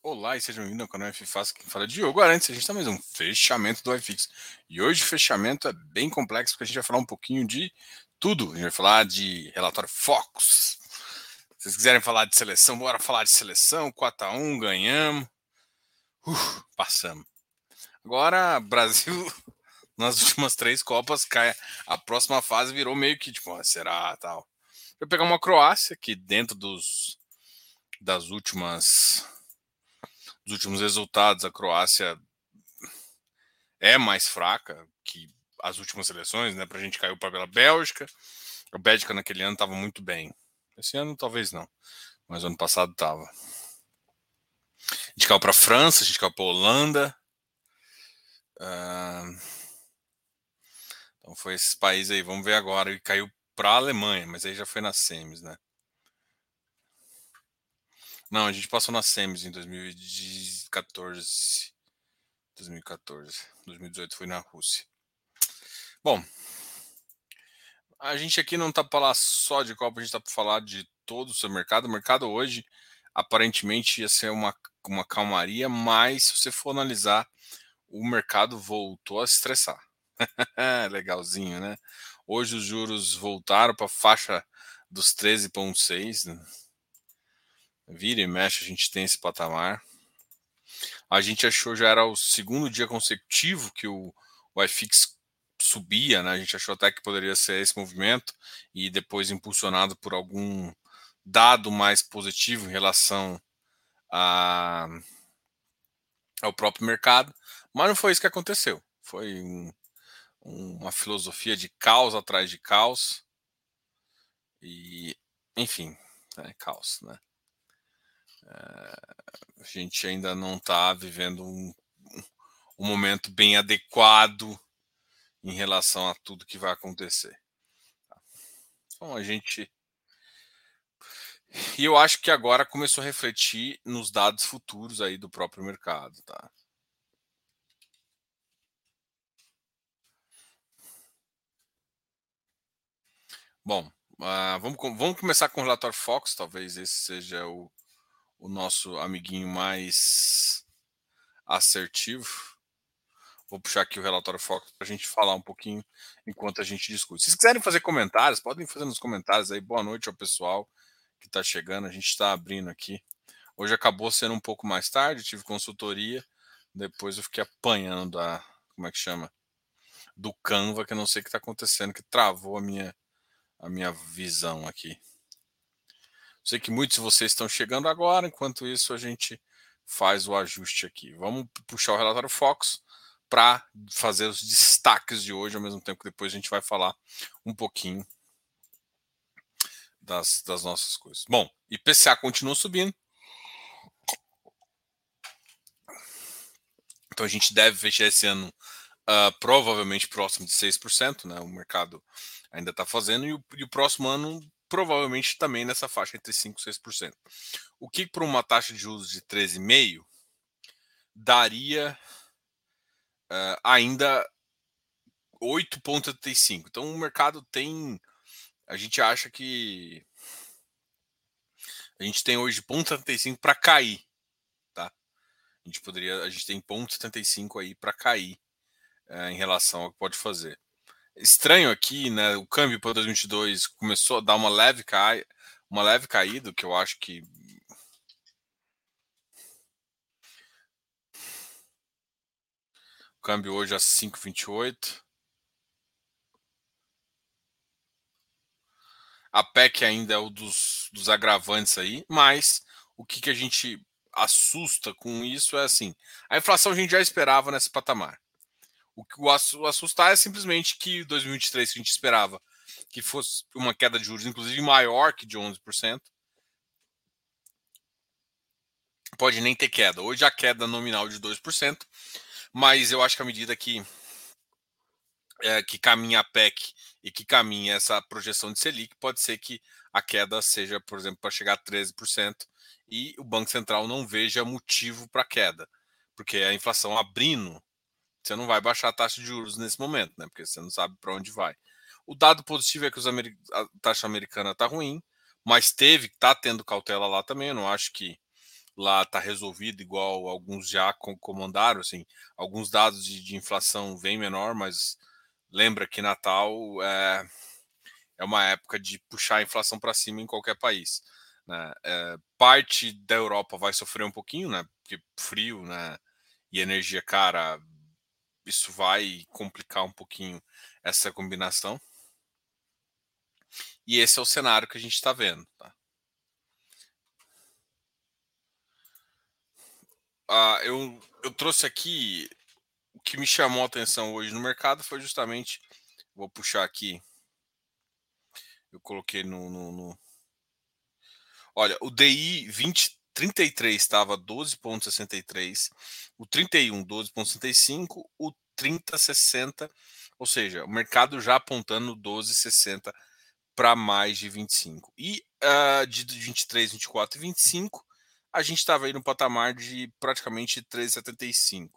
Olá e sejam bem-vindos ao canal F Fácil, quem fala é Diogo Arantes, a gente está mais um fechamento do iFix. E hoje o fechamento é bem complexo, porque a gente vai falar um pouquinho de tudo. A gente vai falar de relatório Focus. Se vocês quiserem falar de seleção, bora falar de seleção, 4x1, ganhamos. Uh, passamos. Agora, Brasil, nas últimas três Copas, cai. A próxima fase virou meio que, tipo, será tal. Vou pegar uma Croácia, que dentro dos das últimas dos últimos resultados, a Croácia é mais fraca que as últimas seleções, né? Para a gente caiu para pela Bélgica. A Bélgica naquele ano estava muito bem. Esse ano talvez não, mas ano passado estava. A gente caiu para a França, a gente caiu para a Holanda. Uh... Então foi esses países aí. Vamos ver agora. E caiu para a Alemanha, mas aí já foi nas semis, né? Não, a gente passou nas semis em 2014. 2014. 2018 foi na Rússia. Bom, a gente aqui não está para falar só de Copa, a gente está para falar de todo o seu mercado. O mercado hoje aparentemente ia ser uma, uma calmaria, mas se você for analisar, o mercado voltou a estressar. Legalzinho, né? Hoje os juros voltaram para a faixa dos 13,6. Vira e mexe, a gente tem esse patamar. A gente achou já era o segundo dia consecutivo que o, o iFix subia, né? A gente achou até que poderia ser esse movimento e depois impulsionado por algum dado mais positivo em relação a, ao próprio mercado, mas não foi isso que aconteceu. Foi um, uma filosofia de caos atrás de caos e, enfim, é caos, né? A gente ainda não está vivendo um, um momento bem adequado em relação a tudo que vai acontecer. Tá? Então a gente. E eu acho que agora começou a refletir nos dados futuros aí do próprio mercado, tá? Bom, uh, vamos, vamos começar com o relatório Fox, talvez esse seja o, o nosso amiguinho mais assertivo. Vou puxar aqui o relatório foco para a gente falar um pouquinho enquanto a gente discute. Se quiserem fazer comentários, podem fazer nos comentários aí. Boa noite ao pessoal que está chegando. A gente está abrindo aqui. Hoje acabou sendo um pouco mais tarde, tive consultoria. Depois eu fiquei apanhando da. Como é que chama? Do Canva, que eu não sei o que está acontecendo, que travou a minha, a minha visão aqui. Sei que muitos de vocês estão chegando agora, enquanto isso a gente faz o ajuste aqui. Vamos puxar o relatório Fox para fazer os destaques de hoje, ao mesmo tempo que depois a gente vai falar um pouquinho das, das nossas coisas. Bom, IPCA continua subindo. Então a gente deve fechar esse ano uh, provavelmente próximo de 6%, né? O mercado ainda está fazendo, e o, e o próximo ano provavelmente também nessa faixa entre 5% e 6%. O que para uma taxa de juros de 13,5% daria uh, ainda 8,85%. Então o mercado tem. A gente acha que a gente tem hoje 0,75 para cair, tá? A gente poderia, a gente tem 0,75 aí para cair uh, em relação ao que pode fazer estranho aqui, né? O câmbio para 2022 começou a dar uma leve cai, uma leve caída, que eu acho que o câmbio hoje é 5,28. A PEC ainda é o dos, dos agravantes aí, mas o que, que a gente assusta com isso é assim: a inflação a gente já esperava nesse patamar. O que o assustar é simplesmente que 2023 que a gente esperava que fosse uma queda de juros, inclusive maior que de 11%, pode nem ter queda. Hoje a queda nominal de 2%, mas eu acho que a medida que é, que caminha a PEC e que caminha essa projeção de Selic, pode ser que a queda seja, por exemplo, para chegar a 13% e o Banco Central não veja motivo para queda, porque a inflação abrindo você não vai baixar a taxa de juros nesse momento, né? Porque você não sabe para onde vai. O dado positivo é que a taxa americana está ruim, mas teve, está tendo cautela lá também. Eu não acho que lá está resolvido, igual alguns já comandaram, assim, alguns dados de, de inflação vêm menor, mas lembra que Natal é, é uma época de puxar a inflação para cima em qualquer país. Né? É, parte da Europa vai sofrer um pouquinho, né? Porque frio, né? E energia cara, isso vai complicar um pouquinho essa combinação. E esse é o cenário que a gente está vendo. Tá? Ah, eu, eu trouxe aqui o que me chamou a atenção hoje no mercado foi justamente. Vou puxar aqui. Eu coloquei no, no, no Olha, o DI 2033 estava 12,63, o 31 12,65, o 3060, ou seja, o mercado já apontando 12,60 para mais de 25. E uh, de 23, 24 e 25, a gente estava aí no patamar de praticamente 3,75.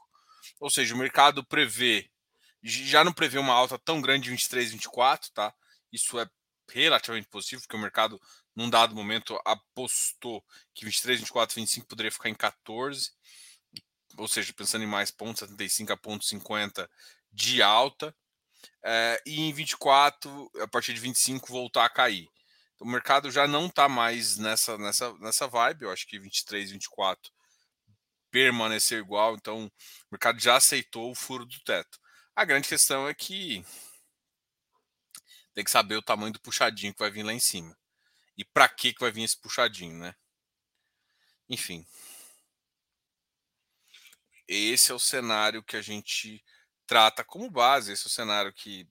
Ou seja, o mercado prevê, já não prevê uma alta tão grande de 23, 24, tá? Isso é relativamente positivo, porque o mercado num dado momento apostou que 23, 24, 25 poderia ficar em 14, ou seja, pensando em mais pontos 75 a ponto 50 de alta, é, e em 24, a partir de 25, voltar a cair. Então, o mercado já não está mais nessa, nessa, nessa vibe, eu acho que 23, 24 permaneceu igual, então o mercado já aceitou o furo do teto. A grande questão é que tem que saber o tamanho do puxadinho que vai vir lá em cima e para que que vai vir esse puxadinho, né? Enfim. Esse é o cenário que a gente trata como base, esse é o cenário que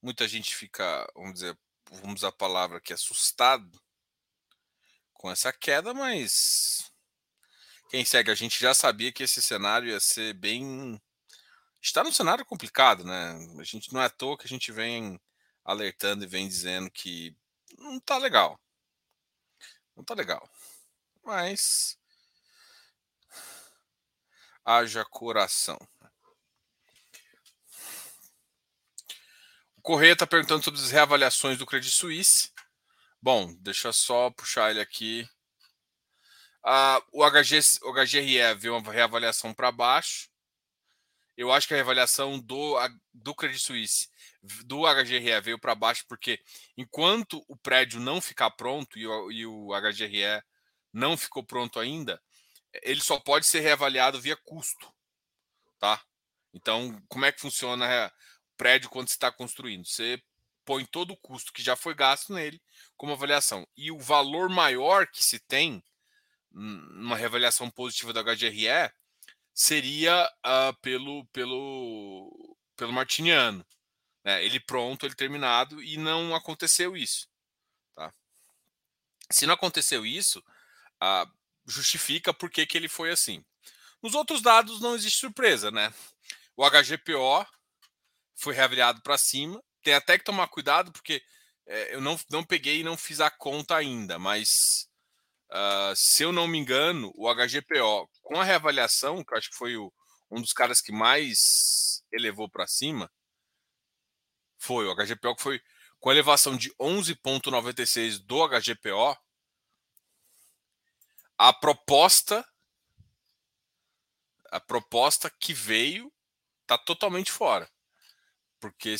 muita gente fica, vamos dizer, vamos usar a palavra que assustado com essa queda, mas quem segue a gente já sabia que esse cenário ia ser bem está num cenário complicado, né? A gente não é à toa que a gente vem alertando e vem dizendo que não tá legal. Não tá legal. Mas haja coração. O Correia está perguntando sobre as reavaliações do Credit Suisse. Bom, deixa só puxar ele aqui. Ah, o, HG, o HGRE viu uma reavaliação para baixo. Eu acho que a reavaliação do, do Credit Suisse do HGRE veio para baixo porque enquanto o prédio não ficar pronto e o, e o HGRE não ficou pronto ainda, ele só pode ser reavaliado via custo, tá? Então, como é que funciona o prédio quando você está construindo? Você põe todo o custo que já foi gasto nele como avaliação. E o valor maior que se tem numa reavaliação positiva da HGRE seria uh, pelo, pelo, pelo Martiniano. Né? Ele pronto, ele terminado, e não aconteceu isso. Tá? Se não aconteceu isso, uh, justifica por que, que ele foi assim. Nos outros dados não existe surpresa, né? O HGPO foi reavaliado para cima. Tem até que tomar cuidado, porque é, eu não, não peguei e não fiz a conta ainda, mas uh, se eu não me engano, o HGPO, com a reavaliação, que eu acho que foi o, um dos caras que mais elevou para cima, foi o HGPO que foi com elevação de 11,96 do HGPO. A proposta a proposta que veio está totalmente fora. Porque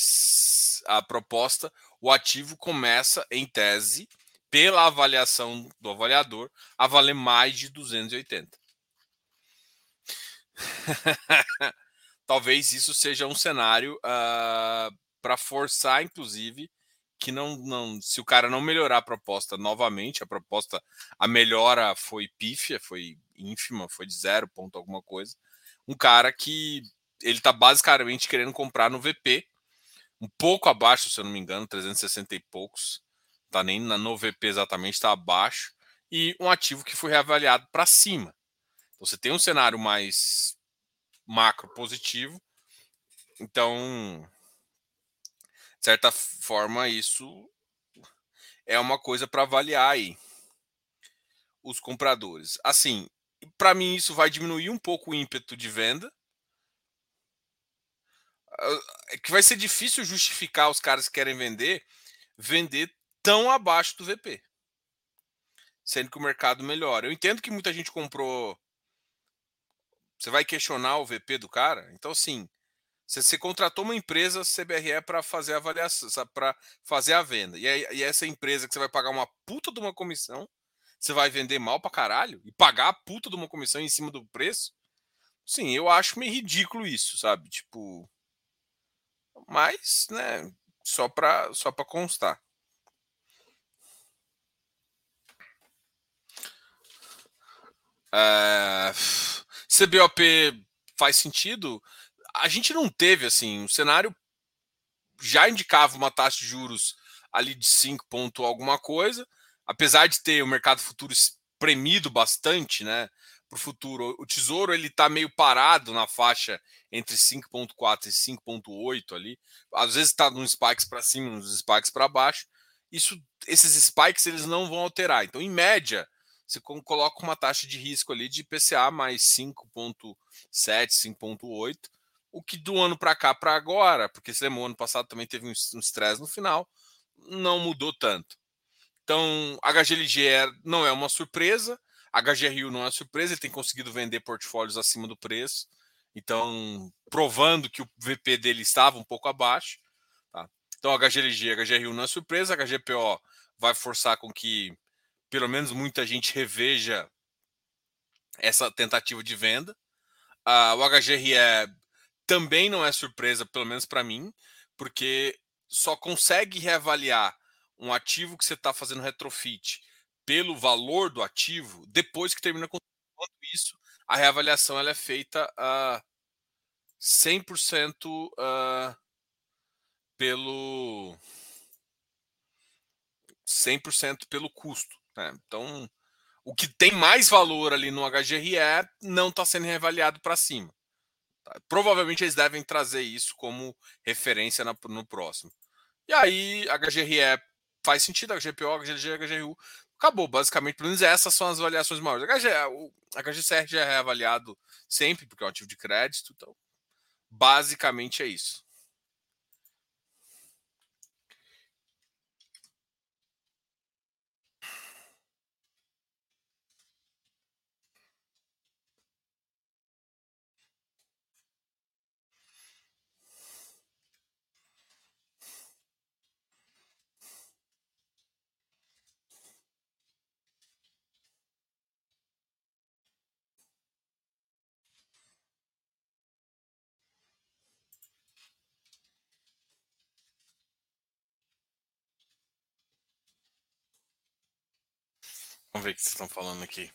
a proposta, o ativo começa, em tese, pela avaliação do avaliador, a valer mais de 280. Talvez isso seja um cenário uh, para forçar, inclusive, que não, não, se o cara não melhorar a proposta novamente, a proposta, a melhora foi pífia, foi ínfima, foi de zero ponto alguma coisa. Um cara que ele está basicamente querendo comprar no VP, um pouco abaixo, se eu não me engano, 360 e poucos, tá nem na, no VP exatamente, está abaixo, e um ativo que foi reavaliado para cima. Então, você tem um cenário mais macro positivo, então de certa forma, isso é uma coisa para avaliar aí os compradores. Assim, para mim isso vai diminuir um pouco o ímpeto de venda. É que vai ser difícil justificar os caras que querem vender vender tão abaixo do VP. sendo que o mercado melhora. Eu entendo que muita gente comprou. Você vai questionar o VP do cara? Então, assim, você, você contratou uma empresa CBRE para fazer a avaliação, para fazer a venda. E, aí, e essa empresa que você vai pagar uma puta de uma comissão, você vai vender mal para caralho e pagar a puta de uma comissão em cima do preço? Sim, eu acho meio ridículo isso, sabe? Tipo. Mas, né, só para só para constar. É... CBOP faz sentido? A gente não teve assim, o cenário já indicava uma taxa de juros ali de 5 ponto alguma coisa, apesar de ter o mercado futuro espremido bastante, né? Para o futuro, o tesouro ele está meio parado na faixa entre 5.4 e 5.8 ali. Às vezes está nos spikes para cima, nos spikes para baixo. Isso, esses spikes eles não vão alterar. Então, em média, você coloca uma taxa de risco ali de PCA mais 5.7, 5.8, o que do ano para cá para agora, porque você lembra, o ano passado também teve um estresse no final, não mudou tanto. Então, HGLG não é uma surpresa, HGRU não é surpresa, ele tem conseguido vender portfólios acima do preço, então provando que o VP dele estava um pouco abaixo. Tá? Então, HGLG, HGRU não é surpresa, HGPO vai forçar com que pelo menos muita gente reveja essa tentativa de venda. Uh, o HGRE também não é surpresa, pelo menos para mim, porque só consegue reavaliar um ativo que você está fazendo retrofit pelo valor do ativo depois que termina com isso. A reavaliação ela é feita a uh, 100% uh, pelo 100% pelo custo. Né? Então, o que tem mais valor ali no HGRE não está sendo reavaliado para cima. Tá? Provavelmente eles devem trazer isso como referência na, no próximo. E aí, HGRE faz sentido, HGPO, HGG, HGRU, acabou. Basicamente, pelo menos essas são as avaliações maiores. HG, o HGCR já é reavaliado sempre, porque é um ativo de crédito. Então, basicamente é isso. Vamos ver o que vocês estão falando aqui.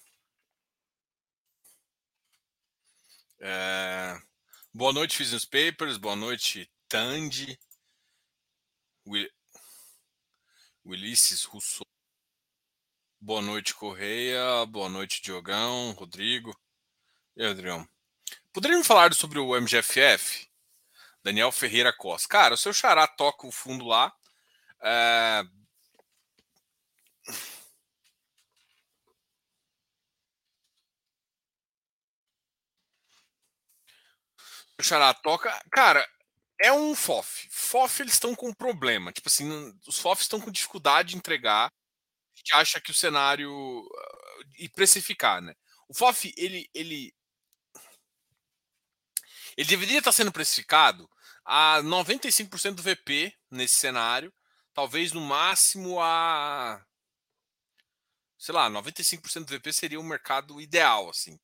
É... Boa noite, Fiz Papers. Boa noite, Tandy. Will... Rousseau. Boa noite, Correia. Boa noite, Diogão, Rodrigo. E aí, Rodrigão? Poderia me falar sobre o MGFF? Daniel Ferreira Costa. Cara, o seu xará toca o fundo lá. É... O Xará toca. Cara, é um FOF. FOF eles estão com um problema. Tipo assim, os FOFs estão com dificuldade de entregar. A gente acha que o cenário. e precificar, né? O FOF, ele. ele ele deveria estar sendo precificado a 95% do VP nesse cenário, talvez no máximo a sei lá, 95% do VP seria o mercado ideal assim.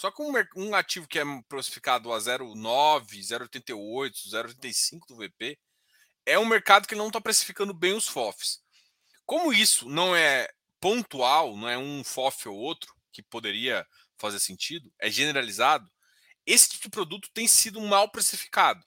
Só que um, um ativo que é precificado a 0,9, 0,88, 0,85 do VP, é um mercado que não está precificando bem os FOFs. Como isso não é pontual, não é um FOF ou outro, que poderia fazer sentido, é generalizado, esse tipo de produto tem sido mal precificado.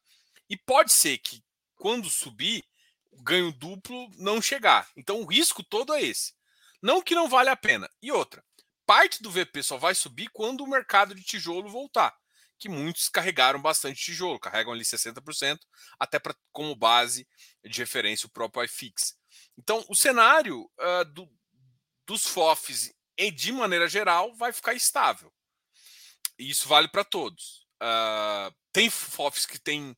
E pode ser que, quando subir, o ganho duplo não chegar. Então o risco todo é esse. Não que não vale a pena. E outra, parte do VP só vai subir quando o mercado de tijolo voltar, que muitos carregaram bastante tijolo, carregam ali 60%, até para como base de referência o próprio iFix. Então, o cenário uh, do, dos FOFs, de maneira geral, vai ficar estável. E isso vale para todos. Uh, tem FOFs que têm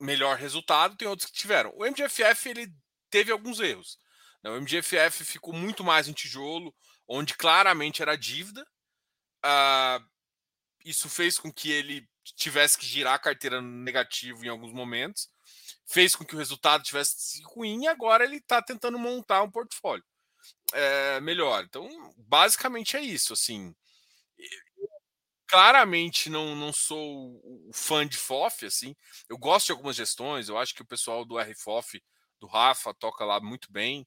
melhor resultado, tem outros que tiveram. O MGFF ele teve alguns erros. Né? O MGFF ficou muito mais em tijolo, onde claramente era dívida. Uh, isso fez com que ele tivesse que girar a carteira negativo em alguns momentos, fez com que o resultado tivesse ruim e agora ele está tentando montar um portfólio é, melhor. Então, basicamente é isso. Assim, claramente não, não sou fã de FOF, assim. Eu gosto de algumas gestões, eu acho que o pessoal do RFOF, do Rafa, toca lá muito bem.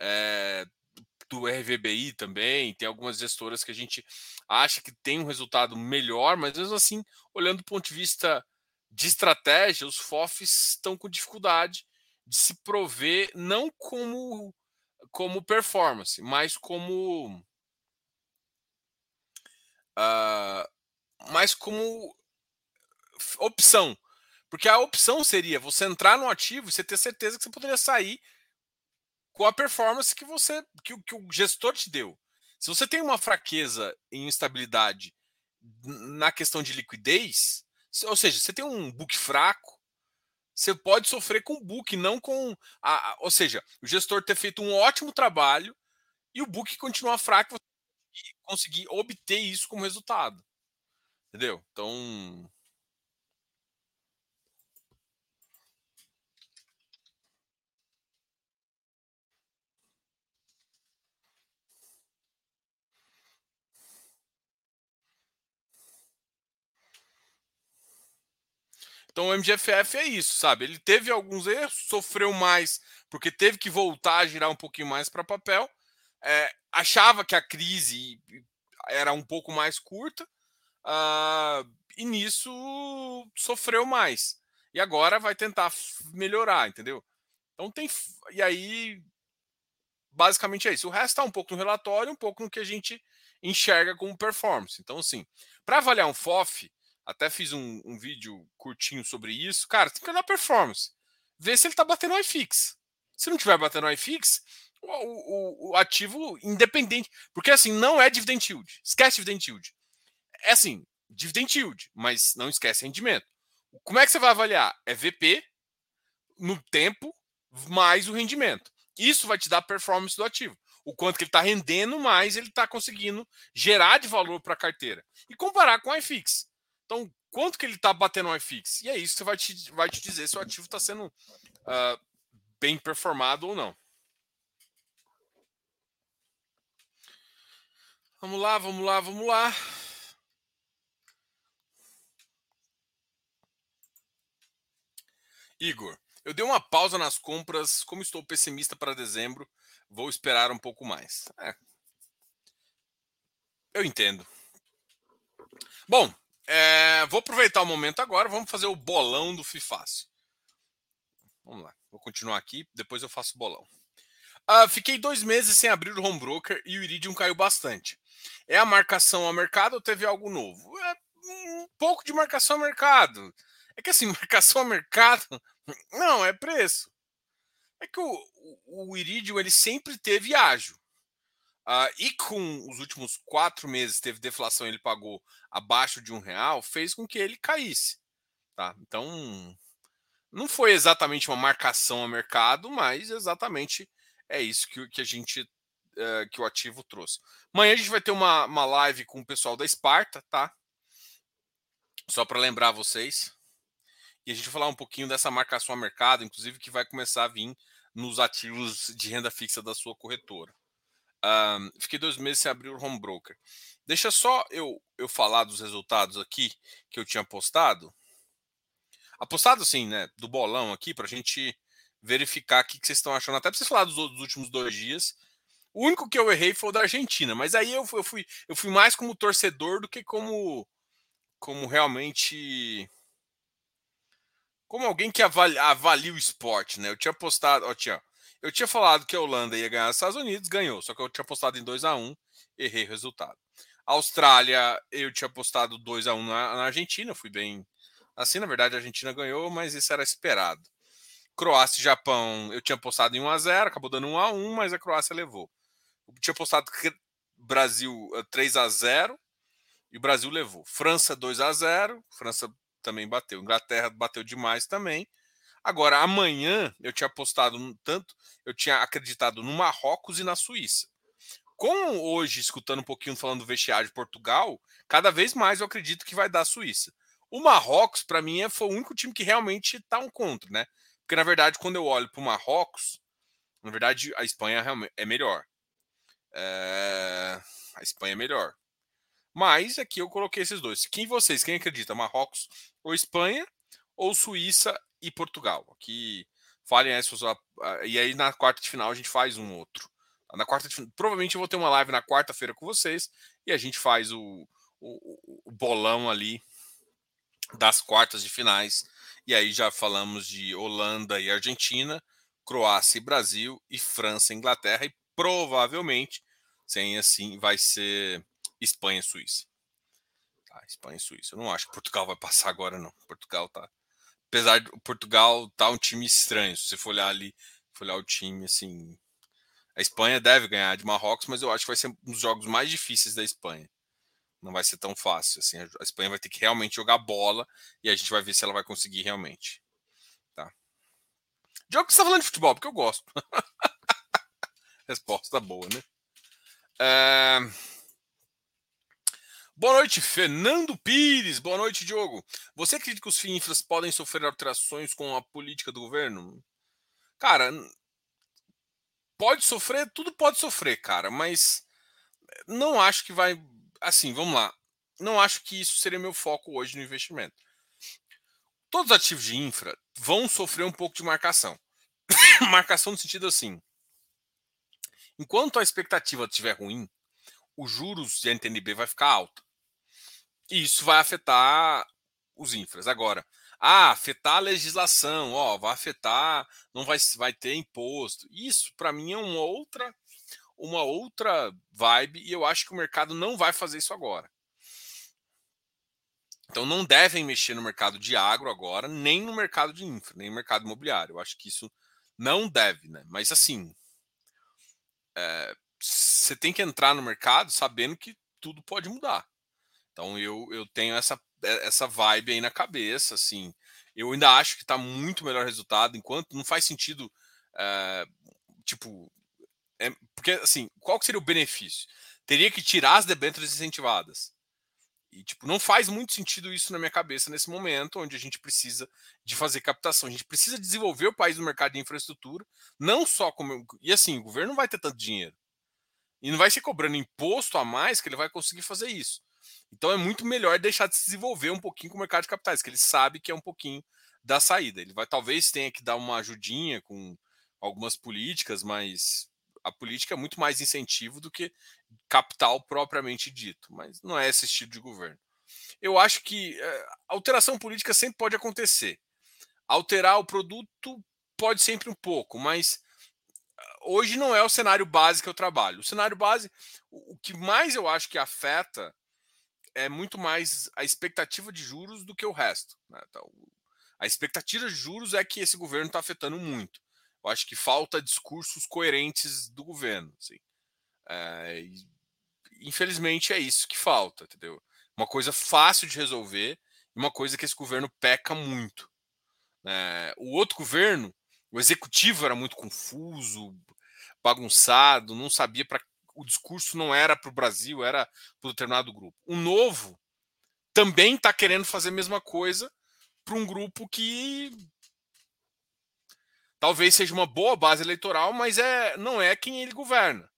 É, do RVBI também, tem algumas gestoras que a gente acha que tem um resultado melhor, mas mesmo assim, olhando do ponto de vista de estratégia, os FOFs estão com dificuldade de se prover não como como performance, mas como uh, mas como opção. Porque a opção seria você entrar no ativo e você ter certeza que você poderia sair com a performance que você que, que o gestor te deu. Se você tem uma fraqueza em instabilidade na questão de liquidez, ou seja, você tem um book fraco, você pode sofrer com o book, não com a, ou seja, o gestor ter feito um ótimo trabalho e o book continuar fraco e conseguir obter isso como resultado. Entendeu? Então. Então o MGFF é isso, sabe? Ele teve alguns erros, sofreu mais porque teve que voltar a girar um pouquinho mais para papel. É, achava que a crise era um pouco mais curta, Uh, e nisso sofreu mais. E agora vai tentar melhorar, entendeu? Então tem. E aí, basicamente é isso. O resto está um pouco no relatório, um pouco no que a gente enxerga como performance. Então, assim, para avaliar um FOF, até fiz um, um, vídeo curtinho sobre isso. Cara, tem que olhar performance. Ver se ele está batendo iFix. Se não estiver batendo iFix, o, o, o, ativo independente. Porque assim, não é dividend yield. Esquece dividend yield é assim, dividend yield, mas não esquece rendimento. Como é que você vai avaliar? É VP no tempo mais o rendimento. Isso vai te dar a performance do ativo. O quanto que ele está rendendo, mais ele está conseguindo gerar de valor para a carteira. E comparar com o iFix. Então, quanto que ele está batendo no iFix? E é isso que vai te, vai te dizer se o ativo está sendo uh, bem performado ou não. Vamos lá, vamos lá, vamos lá. Igor, eu dei uma pausa nas compras. Como estou pessimista para dezembro, vou esperar um pouco mais. É. Eu entendo. Bom, é, vou aproveitar o momento agora. Vamos fazer o bolão do FIFácil. Vamos lá. Vou continuar aqui, depois eu faço o bolão. Uh, fiquei dois meses sem abrir o home broker e o Iridium caiu bastante. É a marcação ao mercado ou teve algo novo? É um pouco de marcação ao mercado. É que assim, marcação a mercado, não, é preço. É que o, o, o Iridium ele sempre teve ágil. Uh, e com os últimos quatro meses teve deflação, ele pagou abaixo de um real, fez com que ele caísse. Tá? Então, não foi exatamente uma marcação a mercado, mas exatamente é isso que, que a gente uh, que o ativo trouxe. Amanhã a gente vai ter uma, uma live com o pessoal da Esparta, tá? Só para lembrar vocês e a gente vai falar um pouquinho dessa marcação a mercado, inclusive que vai começar a vir nos ativos de renda fixa da sua corretora. Um, fiquei dois meses sem abrir o home broker. Deixa só eu, eu falar dos resultados aqui que eu tinha postado. Apostado sim, né? Do bolão aqui, para a gente verificar o que, vocês estão achando. Até para vocês falar dos, dos, últimos dois dias. O único que eu errei foi o da Argentina, mas aí eu, eu, fui, eu fui mais como torcedor do que como, como realmente como alguém que avalia, avalia, o esporte, né? Eu tinha postado, ó, tinha, eu tinha falado que a Holanda ia ganhar os Estados Unidos, ganhou, só que eu tinha postado em 2 a 1 errei o resultado. Austrália, eu tinha postado 2 a 1 na, na, Argentina, fui bem. Assim, na verdade, a Argentina ganhou, mas isso era esperado. Croácia e Japão, eu tinha postado em 1 a 0 acabou dando 1 a 1 mas a Croácia levou. Eu tinha postado Brasil 3 eh, a 0 e o Brasil levou. França 2 a 0 França também bateu. Inglaterra bateu demais também. Agora, amanhã eu tinha apostado tanto, eu tinha acreditado no Marrocos e na Suíça. Com hoje, escutando um pouquinho falando do vestiário de Portugal, cada vez mais eu acredito que vai dar a Suíça. O Marrocos, para mim, é, foi o único time que realmente está um contra, né? Porque, na verdade, quando eu olho para o Marrocos, na verdade, a Espanha é melhor. É... A Espanha é melhor. Mas aqui eu coloquei esses dois. Quem vocês, quem acredita? Marrocos ou Espanha? Ou Suíça e Portugal? Aqui falem aí, e aí na quarta de final a gente faz um outro. Na quarta de... Provavelmente eu vou ter uma live na quarta-feira com vocês e a gente faz o, o, o bolão ali das quartas de finais. E aí já falamos de Holanda e Argentina, Croácia e Brasil, e França e Inglaterra, e provavelmente, sem assim, vai ser Espanha e Suíça. Tá, Espanha e Suíça. Eu não acho que Portugal vai passar agora, não. Portugal tá. Apesar de Portugal tá um time estranho. Se você for olhar ali, for olhar o time, assim. A Espanha deve ganhar de Marrocos, mas eu acho que vai ser um dos jogos mais difíceis da Espanha não vai ser tão fácil. Assim, a Espanha vai ter que realmente jogar bola e a gente vai ver se ela vai conseguir realmente. Tá. Jogo que você está falando de futebol, porque eu gosto. Resposta boa, né? É... Boa noite, Fernando Pires. Boa noite, Diogo. Você acredita que os FINFRAs podem sofrer alterações com a política do governo? Cara, pode sofrer, tudo pode sofrer, cara, mas não acho que vai assim, vamos lá. Não acho que isso seria meu foco hoje no investimento. Todos os ativos de infra vão sofrer um pouco de marcação. marcação no sentido assim. Enquanto a expectativa estiver ruim, os juros de NTNB vai ficar alto. E isso vai afetar os infras. Agora, ah, afetar a legislação, ó, vai afetar, não vai, vai ter imposto. Isso, para mim, é uma outra uma outra vibe e eu acho que o mercado não vai fazer isso agora. Então não devem mexer no mercado de agro agora, nem no mercado de infra, nem no mercado imobiliário. Eu acho que isso não deve, né? Mas assim, é, você tem que entrar no mercado sabendo que tudo pode mudar. Então eu, eu tenho essa, essa vibe aí na cabeça, assim. Eu ainda acho que está muito melhor resultado, enquanto não faz sentido, é, tipo, é, porque, assim, qual seria o benefício? Teria que tirar as debêntures incentivadas. E, tipo, não faz muito sentido isso na minha cabeça nesse momento, onde a gente precisa de fazer captação. A gente precisa desenvolver o país no mercado de infraestrutura, não só como. E assim, o governo não vai ter tanto dinheiro. E não vai ser cobrando imposto a mais que ele vai conseguir fazer isso. Então é muito melhor deixar de se desenvolver um pouquinho com o mercado de capitais, que ele sabe que é um pouquinho da saída. Ele vai talvez tenha que dar uma ajudinha com algumas políticas, mas a política é muito mais incentivo do que capital propriamente dito, mas não é esse estilo de governo. Eu acho que é, alteração política sempre pode acontecer. Alterar o produto pode sempre um pouco, mas ah, hoje não é o cenário base que eu trabalho. O cenário base, o que mais eu acho que afeta é muito mais a expectativa de juros do que o resto. Né? Então, a expectativa de juros é que esse governo está afetando muito. Eu acho que falta discursos coerentes do governo. Assim. É, infelizmente é isso que falta, entendeu? Uma coisa fácil de resolver e uma coisa que esse governo peca muito. É, o outro governo, o executivo era muito confuso, bagunçado, não sabia para o discurso não era para o Brasil, era para um determinado grupo. O novo também está querendo fazer a mesma coisa para um grupo que talvez seja uma boa base eleitoral, mas é, não é quem ele governa.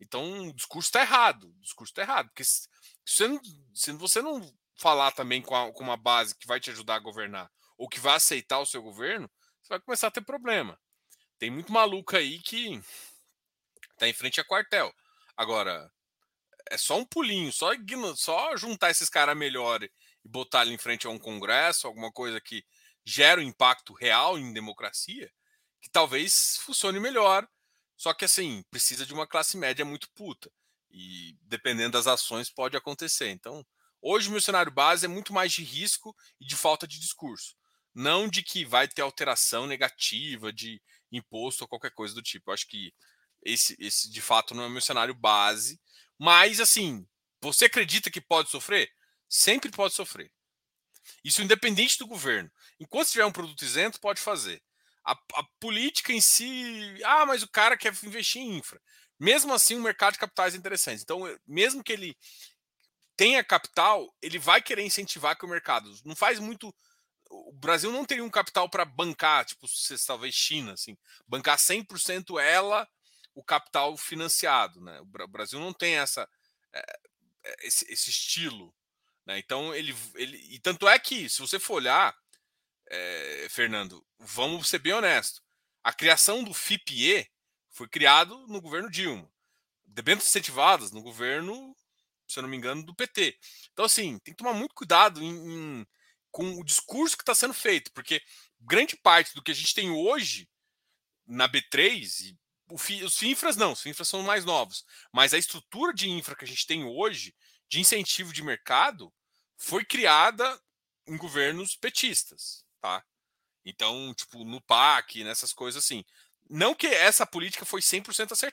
Então o discurso está errado. O discurso está errado. Porque se você, não, se você não falar também com, a, com uma base que vai te ajudar a governar ou que vai aceitar o seu governo, você vai começar a ter problema. Tem muito maluco aí que está em frente a quartel. Agora, é só um pulinho, só, só juntar esses caras melhor e botar ele em frente a um congresso, alguma coisa que gera um impacto real em democracia, que talvez funcione melhor. Só que assim, precisa de uma classe média muito puta. E dependendo das ações, pode acontecer. Então, hoje o meu cenário base é muito mais de risco e de falta de discurso. Não de que vai ter alteração negativa de imposto ou qualquer coisa do tipo. Eu acho que esse, esse de fato não é o meu cenário base. Mas, assim, você acredita que pode sofrer? Sempre pode sofrer. Isso independente do governo. Enquanto tiver um produto isento, pode fazer. A, a, política em si, ah, mas o cara quer investir em infra. Mesmo assim, o mercado de capitais é interessante. Então, mesmo que ele tenha capital, ele vai querer incentivar que o mercado não faz muito. O Brasil não teria um capital para bancar, tipo, talvez China, assim, bancar 100% ela, o capital financiado, né? O Brasil não tem essa é, esse, esse, estilo, né? Então ele, ele e tanto é que se você for olhar, é, Fernando, vamos ser bem honesto, a criação do FIPE foi criado no governo Dilma, debêntures incentivadas no governo se eu não me engano, do PT. Então, assim, tem que tomar muito cuidado em, em, com o discurso que está sendo feito, porque grande parte do que a gente tem hoje na B3, e os FINFRAs não, os FINFRAs são mais novos, mas a estrutura de infra que a gente tem hoje, de incentivo de mercado, foi criada em governos petistas, tá? Então, tipo, no PAC, nessas coisas assim. Não que essa política foi 100%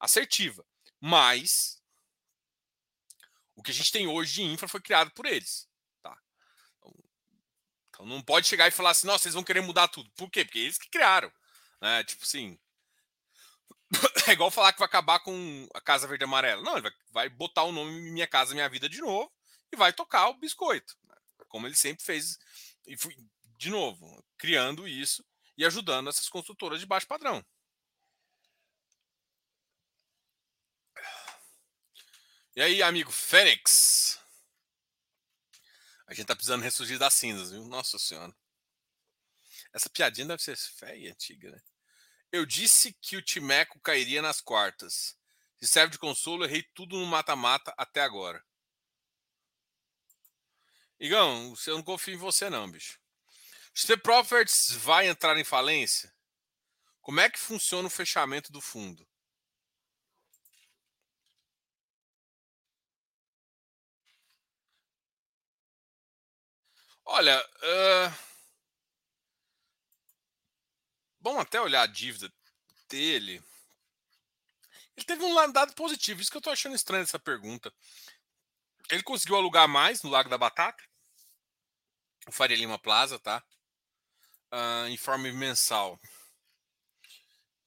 assertiva, mas o que a gente tem hoje de infra foi criado por eles. Tá? Então não pode chegar e falar assim, nossa, vocês vão querer mudar tudo. Por quê? Porque eles que criaram. Né? Tipo assim. É igual falar que vai acabar com a Casa Verde Amarela. Não, ele vai, vai botar o nome Minha Casa Minha Vida de novo e vai tocar o biscoito. Né? Como ele sempre fez. E fui, de novo, criando isso e ajudando essas construtoras de baixo padrão. E aí, amigo Fênix? A gente tá precisando ressurgir das cinzas, viu? Nossa Senhora. Essa piadinha deve ser feia e antiga, né? Eu disse que o Timeco cairia nas quartas. Se serve de consolo, errei tudo no mata-mata até agora. Igão, eu não confio em você não, bicho. Se Properties vai entrar em falência, como é que funciona o fechamento do fundo? Olha, uh... bom até olhar a dívida dele. Ele teve um dado positivo, isso que eu tô achando estranho essa pergunta. Ele conseguiu alugar mais no Lago da Batata, o Faria Lima Plaza, tá? Uh, informe mensal.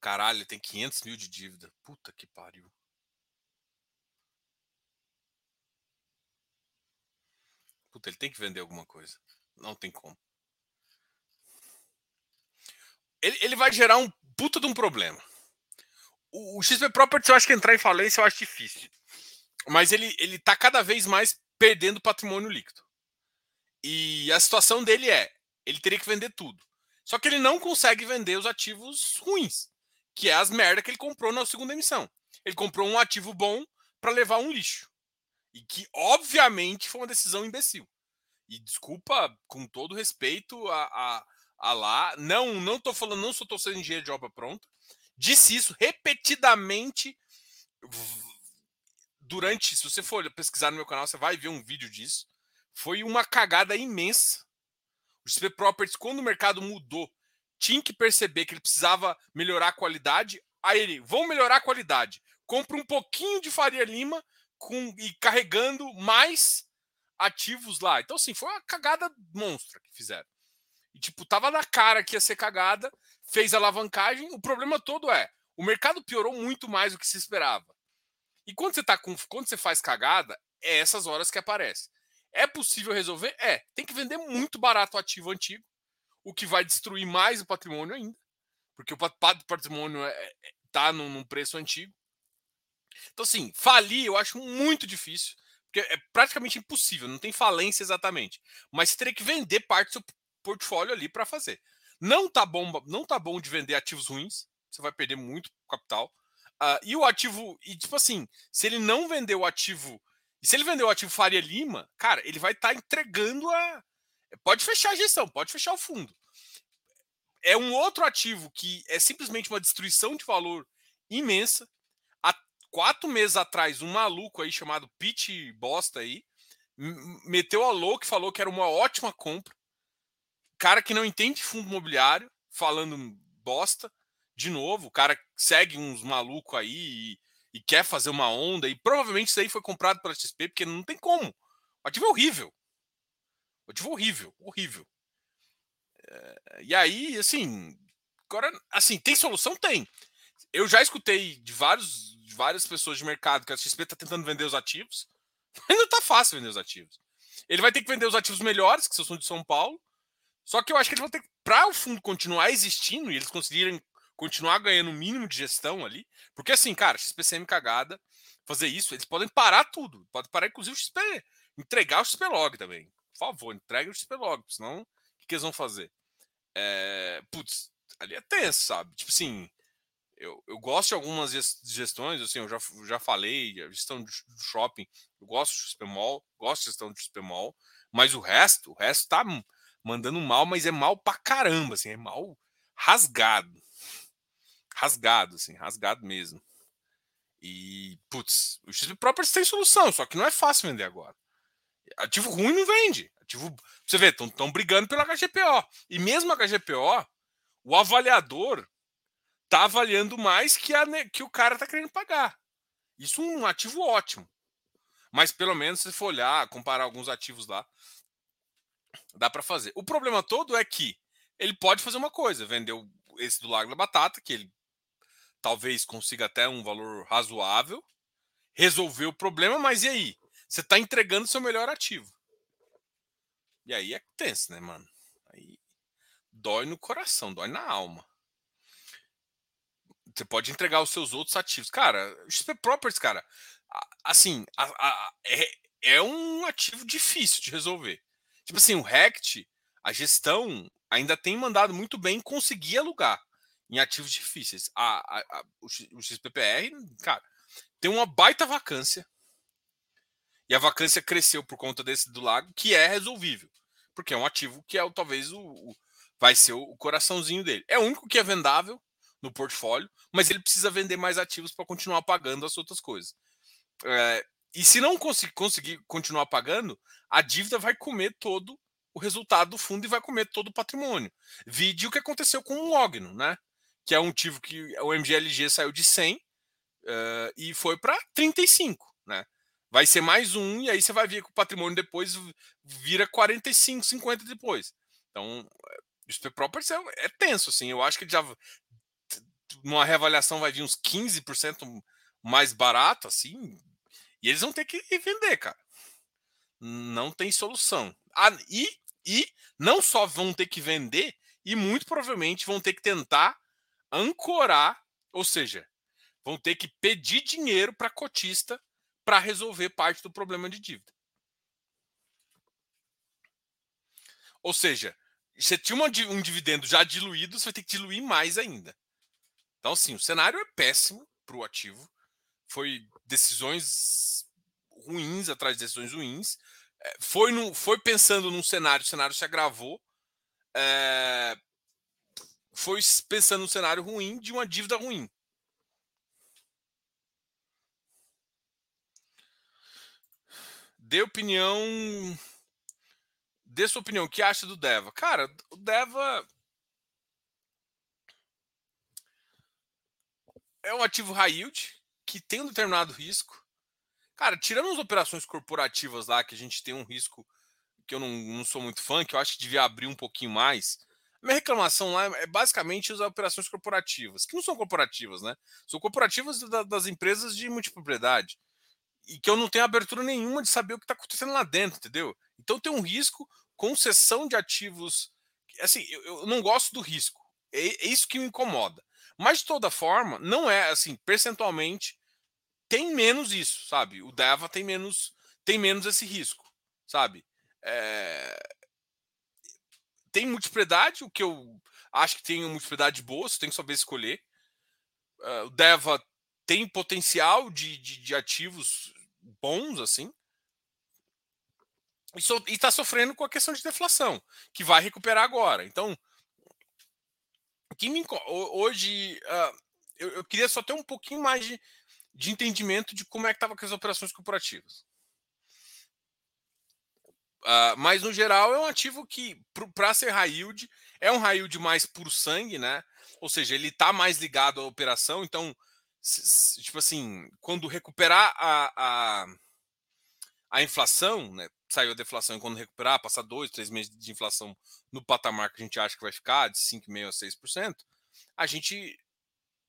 Caralho, tem 500 mil de dívida. Puta que pariu. Puta, ele tem que vender alguma coisa. Não tem como. Ele, ele vai gerar um puta de um problema. O, o XP Properties, eu acho que entrar em falência eu acho difícil. Mas ele, ele tá cada vez mais perdendo patrimônio líquido. E a situação dele é: ele teria que vender tudo. Só que ele não consegue vender os ativos ruins, que é as merda que ele comprou na segunda emissão. Ele comprou um ativo bom para levar um lixo. E que, obviamente, foi uma decisão imbecil. E desculpa, com todo respeito a, a, a lá, não, não tô falando, não sou torcedor engenheiro de obra pronta. Disse isso repetidamente durante. Se você for pesquisar no meu canal, você vai ver um vídeo disso. Foi uma cagada imensa. O XP Properties, quando o mercado mudou, tinha que perceber que ele precisava melhorar a qualidade. Aí ele, vão melhorar a qualidade. Compra um pouquinho de Faria Lima com, e carregando mais ativos lá. Então, assim, foi uma cagada monstra que fizeram. E, tipo, tava na cara que ia ser cagada, fez alavancagem. O problema todo é, o mercado piorou muito mais do que se esperava. E quando você tá com. Quando você faz cagada, é essas horas que aparece. É possível resolver? É. Tem que vender muito barato o ativo antigo, o que vai destruir mais o patrimônio ainda. Porque o patrimônio é, é, tá num, num preço antigo. Então, assim, falir eu acho muito difícil, porque é praticamente impossível, não tem falência exatamente. Mas você teria que vender parte do seu portfólio ali para fazer. Não tá bom, não tá bom de vender ativos ruins, você vai perder muito capital. Uh, e o ativo, e tipo assim, se ele não vender o ativo, e se ele vender o ativo Faria Lima, cara, ele vai estar tá entregando a. Pode fechar a gestão, pode fechar o fundo. É um outro ativo que é simplesmente uma destruição de valor imensa quatro meses atrás, um maluco aí chamado Pete Bosta aí, meteu a louco e falou que era uma ótima compra. Cara que não entende fundo imobiliário, falando bosta. De novo, o cara segue uns malucos aí e, e, quer fazer uma onda. E provavelmente isso aí foi comprado pela XP, porque não tem como. O ativo é horrível. O ativo é horrível, horrível. É, e aí, assim, Agora, assim, tem solução? Tem. Eu já escutei de, vários, de várias pessoas de mercado que a XP está tentando vender os ativos, mas não está fácil vender os ativos. Ele vai ter que vender os ativos melhores, que são de São Paulo, só que eu acho que eles vão ter para o fundo continuar existindo e eles conseguirem continuar ganhando o mínimo de gestão ali, porque assim, cara, XPCM cagada, fazer isso, eles podem parar tudo, pode parar inclusive o XP, entregar o XP log também. Por favor, entregue o XP log, senão o que, que eles vão fazer? É, putz, ali é tenso, sabe? Tipo assim, eu, eu gosto de algumas gestões, assim, eu já, já falei, a gestão do, shopping, eu gosto do XP Mall, gosto de gestão do XP Mall, mas o resto, o resto tá mandando mal, mas é mal pra caramba, assim, é mal rasgado. Rasgado, assim, rasgado mesmo. E, putz, o XP Properties tem solução, só que não é fácil vender agora. Ativo ruim não vende. Ativo, você vê, estão brigando pela HGPO. E mesmo a HGPO, o avaliador tá avaliando mais que, a, que o cara tá querendo pagar. Isso é um ativo ótimo. Mas pelo menos se for olhar, comparar alguns ativos lá, dá para fazer. O problema todo é que ele pode fazer uma coisa, vender esse do Lago da Batata, que ele talvez consiga até um valor razoável, resolver o problema, mas e aí? Você está entregando seu melhor ativo. E aí é tenso, né, mano? Aí dói no coração, dói na alma. Você pode entregar os seus outros ativos. Cara, XP Properties, cara, assim, a, a, é, é um ativo difícil de resolver. Tipo assim, o Rect, a gestão ainda tem mandado muito bem conseguir alugar em ativos difíceis. A, a, a, o XPPR, cara, tem uma baita vacância. E a vacância cresceu por conta desse do lago, que é resolvível. Porque é um ativo que é talvez o, o vai ser o, coraçãozinho dele. É o único que é vendável no portfólio, mas ele precisa vender mais ativos para continuar pagando as outras coisas. É, e se não conseguir, conseguir continuar pagando, a dívida vai comer todo o resultado do fundo e vai comer todo o patrimônio. Vide o que aconteceu com o Ogno, né? Que é um ativo que o MGLG saiu de 100 uh, eh, e foi para 35, né? Vai ser mais um, e aí você vai ver que o patrimônio depois vira 45, 50 depois. Então, o SP Properties é, é tenso, assim. Eu acho que já numa reavaliação vai vir uns 15% mais barato, assim, e eles vão ter que vender, cara. Não tem solução. Ah, e, e não só vão ter que vender, e muito provavelmente vão ter que tentar ancorar, ou seja, vão ter que pedir dinheiro para cotista para resolver parte do problema de dívida. Ou seja, você tinha uma, um dividendo já diluído, você vai ter que diluir mais ainda. Então, sim, o cenário é péssimo para o ativo. Foi decisões ruins atrás de decisões ruins. É, foi, no, foi pensando num cenário, o cenário se agravou. É, foi pensando num cenário ruim de uma dívida ruim. Dê opinião. Dê sua opinião. O que acha do Deva? Cara, o Deva. É um ativo high yield que tem um determinado risco. Cara, tirando as operações corporativas lá, que a gente tem um risco que eu não, não sou muito fã, que eu acho que devia abrir um pouquinho mais. Minha reclamação lá é basicamente as operações corporativas, que não são corporativas, né? São corporativas da, das empresas de multipropriedade. E que eu não tenho abertura nenhuma de saber o que está acontecendo lá dentro, entendeu? Então tem um risco, concessão de ativos. Assim, eu, eu não gosto do risco. É, é isso que me incomoda. Mas, de toda forma, não é assim, percentualmente, tem menos isso, sabe? O Deva tem menos, tem menos esse risco, sabe? É... Tem multiplicidade, o que eu acho que tem uma multiplicidade boa, você tem que saber escolher. Uh, o Deva tem potencial de, de, de ativos bons, assim, e está sofrendo com a questão de deflação, que vai recuperar agora. Então, que me, hoje uh, eu, eu, queria só ter um pouquinho mais de, de entendimento de como é que estava com as operações corporativas. Uh, mas no geral é um ativo que, para ser high yield, é um high yield mais por sangue, né? Ou seja, ele está mais ligado à operação. Então, tipo assim, quando recuperar a, a, a inflação, né? Saiu a deflação e quando recuperar, passar dois, três meses de inflação no patamar que a gente acha que vai ficar, de 5,5% a 6%, a gente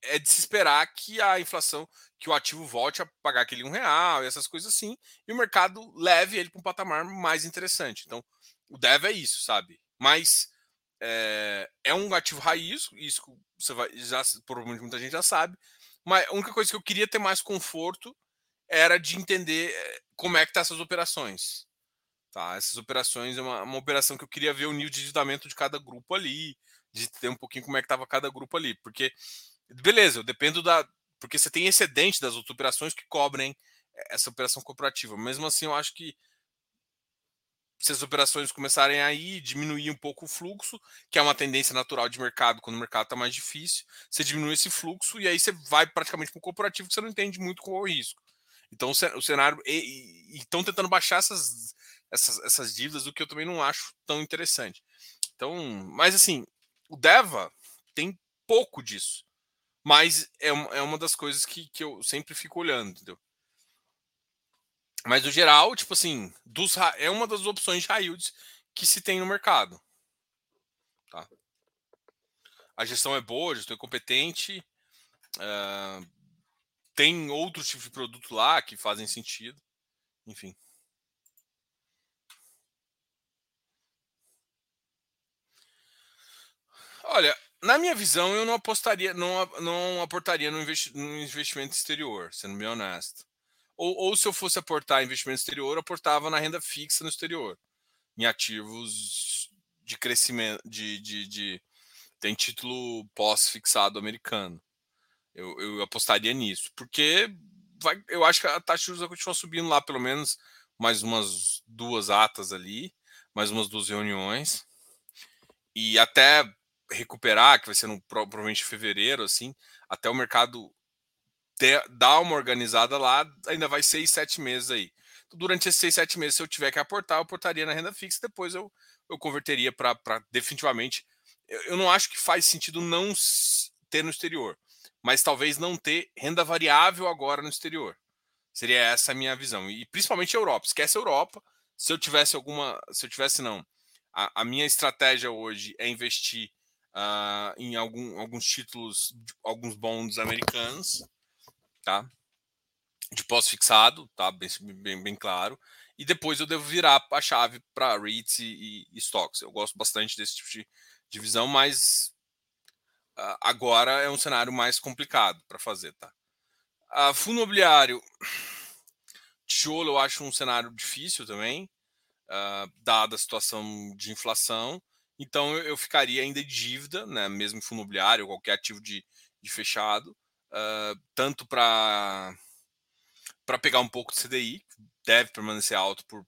é de se esperar que a inflação, que o ativo volte a pagar aquele um real e essas coisas assim, e o mercado leve ele para um patamar mais interessante. Então, o DEV é isso, sabe? Mas é, é um ativo raiz, isso você vai, já, provavelmente muita gente já sabe, mas a única coisa que eu queria ter mais conforto era de entender eh, como é que tá essas operações. Tá? Essas operações é uma, uma operação que eu queria ver o nível de endividamento de cada grupo ali, de ter um pouquinho como é que estava cada grupo ali. Porque, beleza, eu dependo da. Porque você tem excedente das outras operações que cobrem essa operação corporativa. Mesmo assim, eu acho que se as operações começarem a ir, diminuir um pouco o fluxo, que é uma tendência natural de mercado, quando o mercado está mais difícil, você diminui esse fluxo e aí você vai praticamente para o corporativo que você não entende muito qual é o risco. Então o cenário. E estão tentando baixar essas, essas, essas dívidas, o que eu também não acho tão interessante. Então, mas assim, o Deva tem pouco disso. Mas é, é uma das coisas que, que eu sempre fico olhando, entendeu? Mas no geral, tipo assim, dos, é uma das opções de high yields que se tem no mercado. Tá? A gestão é boa, a gestão é competente. Uh, tem outros tipos de produto lá que fazem sentido. Enfim. Olha, na minha visão, eu não apostaria, não, não aportaria no, investi no investimento exterior, sendo bem honesto. Ou, ou se eu fosse aportar investimento exterior, aportava na renda fixa no exterior, em ativos de crescimento, de, de, de tem título pós-fixado americano. Eu, eu apostaria nisso, porque vai, eu acho que a taxa de juros vai continuar subindo lá, pelo menos mais umas duas atas ali, mais umas duas reuniões, e até recuperar, que vai ser no, provavelmente em fevereiro, assim, até o mercado ter, dar uma organizada lá, ainda vai seis, sete meses aí. Então, durante esses seis, sete meses, se eu tiver que aportar, eu aportaria na renda fixa, depois eu, eu converteria para definitivamente. Eu, eu não acho que faz sentido não ter no exterior, mas talvez não ter renda variável agora no exterior. Seria essa a minha visão. E principalmente a Europa. Esquece a Europa. Se eu tivesse alguma. Se eu tivesse, não. A, a minha estratégia hoje é investir uh, em algum, alguns títulos, alguns bonds americanos tá? De pós-fixado, tá? Bem, bem, bem claro. E depois eu devo virar a chave para REITs e, e, stocks. Eu gosto bastante desse tipo de divisão, mas uh, agora é um cenário mais complicado para fazer, tá? Uh, fundo imobiliário, tijolo eu acho um cenário difícil também, uh, dada a situação de inflação. Então eu, ficaria ainda de dívida, né? Mesmo fundo imobiliário, qualquer ativo de, de fechado uh, tanto para para pegar um pouco de CDI, deve permanecer alto por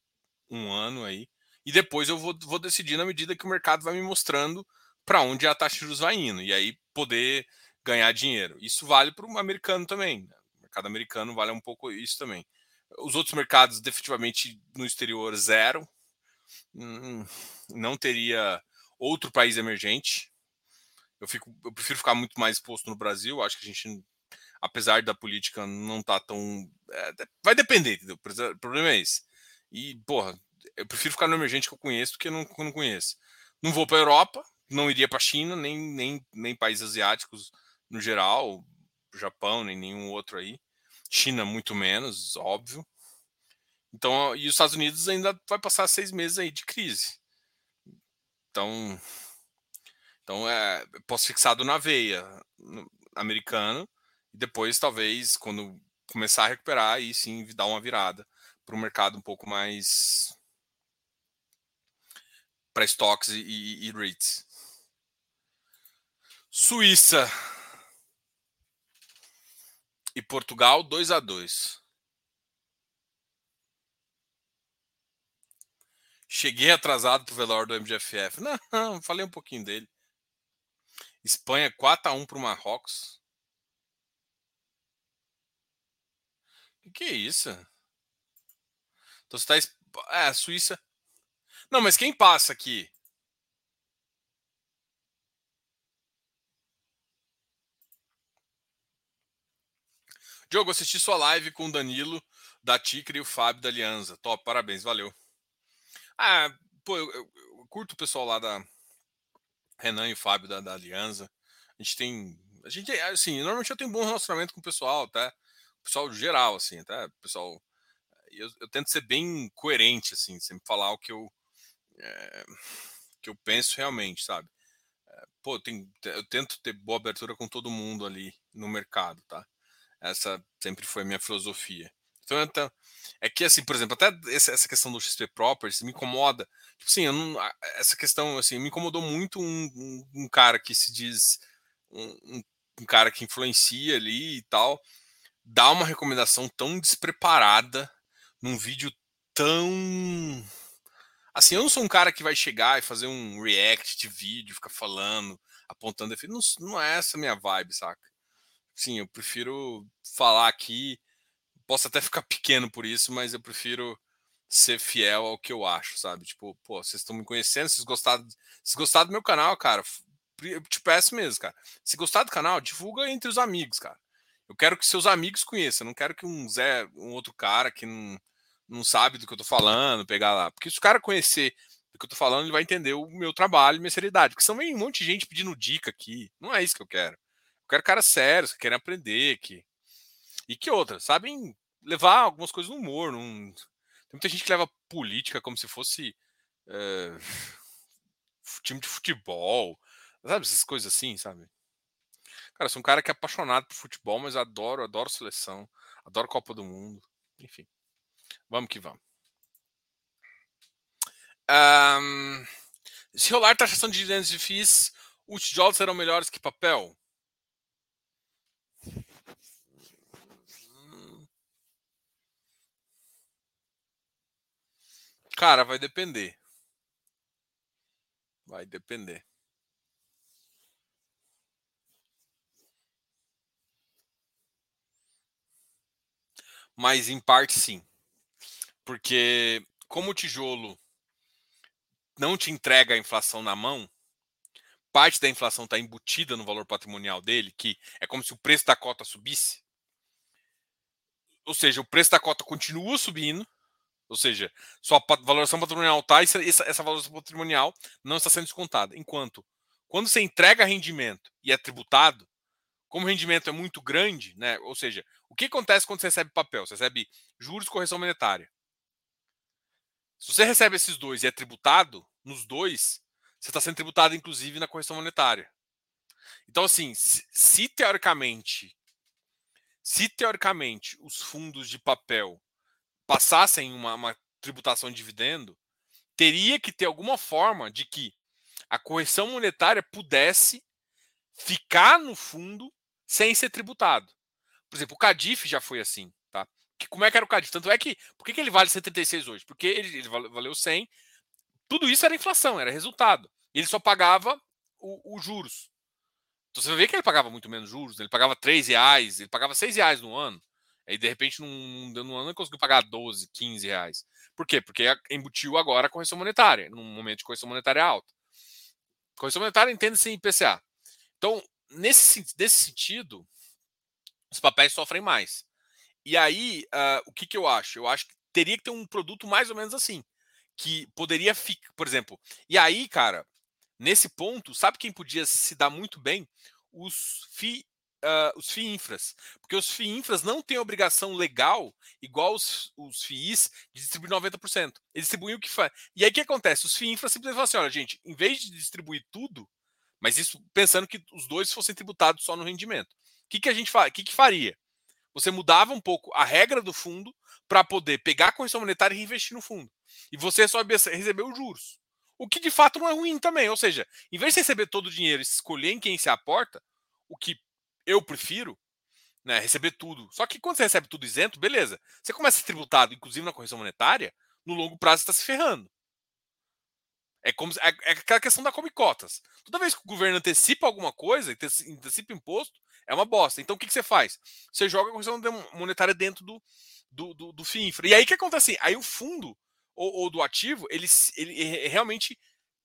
um ano aí, e depois eu vou, vou decidir na medida que o mercado vai me mostrando para onde a taxa de juros vai indo, e aí poder ganhar dinheiro. Isso vale para o americano também. Né? O mercado americano vale um pouco isso também. Os outros mercados, definitivamente no exterior, zero. Hum, não teria outro país emergente. Eu, fico, eu prefiro ficar muito mais exposto no Brasil. Acho que a gente apesar da política não tá tão. É, vai depender, entendeu? O problema é esse. E, porra, eu prefiro ficar no emergente que eu conheço do que não, que eu não conheço. Não vou para Europa, não iria para China, nem, nem, nem países asiáticos no geral, Japão, nem nenhum outro aí. China, muito menos, óbvio. Então, e os Estados Unidos ainda vai passar seis meses aí de crise. Então, então é pós-fixado na veia americano e depois, talvez, quando começar a recuperar, aí sim dar uma virada para um mercado um pouco mais para estoques e, e, e REITs. Suíça e Portugal 2 a 2 Cheguei atrasado pro velório do MGFF. Não, falei um pouquinho dele. Espanha 4 a 1 para o Marrocos. Que é isso? Então você tá. É, a Suíça. Não, mas quem passa aqui? Diogo, assisti sua live com o Danilo da Ticre e o Fábio da Aliança. Top, parabéns, valeu. Ah, pô, eu, eu, curto o pessoal lá da Renan e o Fábio da, da Aliança. A gente tem. A gente, assim, normalmente eu tenho um bom relacionamento com o pessoal, tá? O pessoal geral, assim, tá? O pessoal. Eu, eu tento ser bem coerente, assim, sempre falar o que eu. É, que eu penso realmente, sabe? É, pô, tem, eu tento ter boa abertura com todo mundo ali no mercado, tá? Essa sempre foi a minha filosofia. Então, então, é que, assim, por exemplo, até essa questão do XP Properties me incomoda. Tipo assim, não, essa questão, assim, me incomodou muito um, um, um cara que se diz um, um, cara que influencia ali e tal, dar uma recomendação tão despreparada num vídeo tão. Assim, eu não sou um cara que vai chegar e fazer um react de vídeo, ficar falando, apontando. Não, não é essa minha vibe, saca? Sim, eu prefiro falar aqui posso até ficar pequeno por isso, mas eu prefiro ser fiel ao que eu acho, sabe? Tipo, pô, vocês estão me conhecendo, vocês gostaram, se gostaram do meu canal, cara, eu te peço mesmo, cara. Se gostar do canal, divulga entre os amigos, cara. Eu quero que seus amigos conheçam, não quero que um Zé, um outro cara que não, não sabe do que eu tô falando, pegar lá. Porque se o cara conhecer do que eu tô falando, ele vai entender o meu trabalho minha seriedade. Porque são um monte de gente pedindo dica aqui. Não é isso que eu quero. Eu quero caras sérios, que querem aprender, que e que outras, sabem levar algumas coisas no humor. Num... Tem muita gente que leva política como se fosse é... time de futebol, sabe? Essas coisas assim, sabe? Cara, sou um cara que é apaixonado por futebol, mas adoro, adoro seleção, adoro Copa do Mundo, enfim. Vamos que vamos. Um, se rolar taxação de dividendos de FIIs, os tijolos serão melhores que papel? Cara, vai depender. Vai depender. Mas em parte sim. Porque como o tijolo não te entrega a inflação na mão, parte da inflação está embutida no valor patrimonial dele, que é como se o preço da cota subisse. Ou seja, o preço da cota continua subindo, ou seja, sua valoração patrimonial está e essa, valoração patrimonial não está sendo descontada. Enquanto, quando você entrega rendimento e é tributado, como o rendimento é muito grande, né? Ou seja, o que acontece quando você recebe papel? Você recebe juros e correção monetária. Se você recebe esses dois e é tributado, nos dois, você está sendo tributado, inclusive, na correção monetária. Então, assim, se, se teoricamente, se teoricamente os fundos de papel passassem uma, uma tributação de dividendo, teria que ter alguma forma de que a correção monetária pudesse ficar no fundo sem ser tributado. Por exemplo, o Cadif já foi assim, tá? Que, como é que era o Cadif? Tanto é que, por que, que ele vale 136 hoje? Porque ele, ele valeu 100, tudo isso era inflação, era resultado. Ele só pagava os juros. Então você vê que ele pagava muito menos juros, ele pagava 3 reais, ele pagava 6 reais no ano. Aí, de repente, num, num ano, conseguiu pagar 12, 15 reais. Por quê? Porque embutiu agora a correção monetária, num momento de correção monetária alta. Correção monetária entende-se em IPCA. Então, nesse, nesse sentido, os papéis sofrem mais. E aí, uh, o que, que eu acho? Eu acho que teria que ter um produto mais ou menos assim. Que poderia ficar, por exemplo. E aí, cara, nesse ponto, sabe quem podia se dar muito bem? Os FI uh, os FIINFRAs, porque os FIINFRAs não têm obrigação legal, igual os, os FIIs, de distribuir 90%. Eles distribuem o que faz. E aí o que acontece? Os FIINFRAs simplesmente falam assim: olha, gente, em vez de distribuir tudo, mas isso pensando que os dois fossem tributados só no rendimento. O que, que a gente fa que, que faria? Você mudava um pouco a regra do fundo para poder pegar a correção monetária e reinvestir no fundo. E você só receber os juros. O que de fato não é ruim também. Ou seja, em vez de receber todo o dinheiro e escolher em quem se aporta, o que eu prefiro né, receber tudo. Só que quando você recebe tudo isento, beleza. Você começa a ser tributado, inclusive na correção monetária, no longo prazo está se ferrando. É como é, é aquela questão da come cotas. Toda vez que o governo antecipa alguma coisa, antecipa imposto, é uma bosta. Então o que, que você faz? Você joga a correção monetária dentro do, do, do, do. E aí o que acontece? Assim? Aí o fundo ou, ou do ativo, ele, ele realmente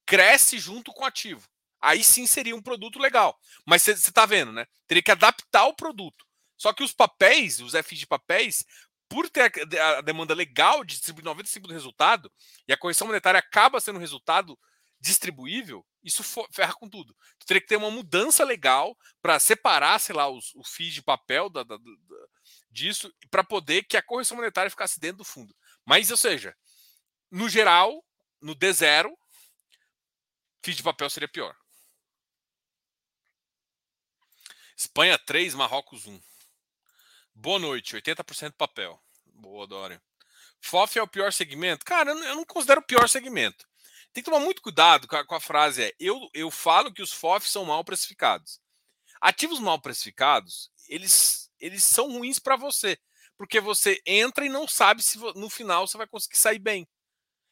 cresce junto com o ativo aí sim seria um produto legal. Mas você está vendo, né? Teria que adaptar o produto. Só que os papéis, os FIs de papéis, por ter a demanda legal de distribuir 95% do resultado, e a correção monetária acaba sendo um resultado distribuível, isso ferra com tudo. Tu teria que ter uma mudança legal para separar, sei lá, os, o FII de papel da, da, da disso, para poder que a correção monetária ficasse dentro do fundo. Mas, ou seja, no geral, no D0, FII de papel seria pior. Espanha 3, Marrocos 1. Boa noite, 80% papel. Boa, Dória. FOF é o pior segmento? Cara, eu não considero o pior segmento. Tem que tomar muito cuidado com a, com a frase é eu, eu falo que os FOF são mal precificados. Ativos mal precificados, eles, eles são ruins para você, porque você entra e não sabe se no final você vai conseguir sair bem.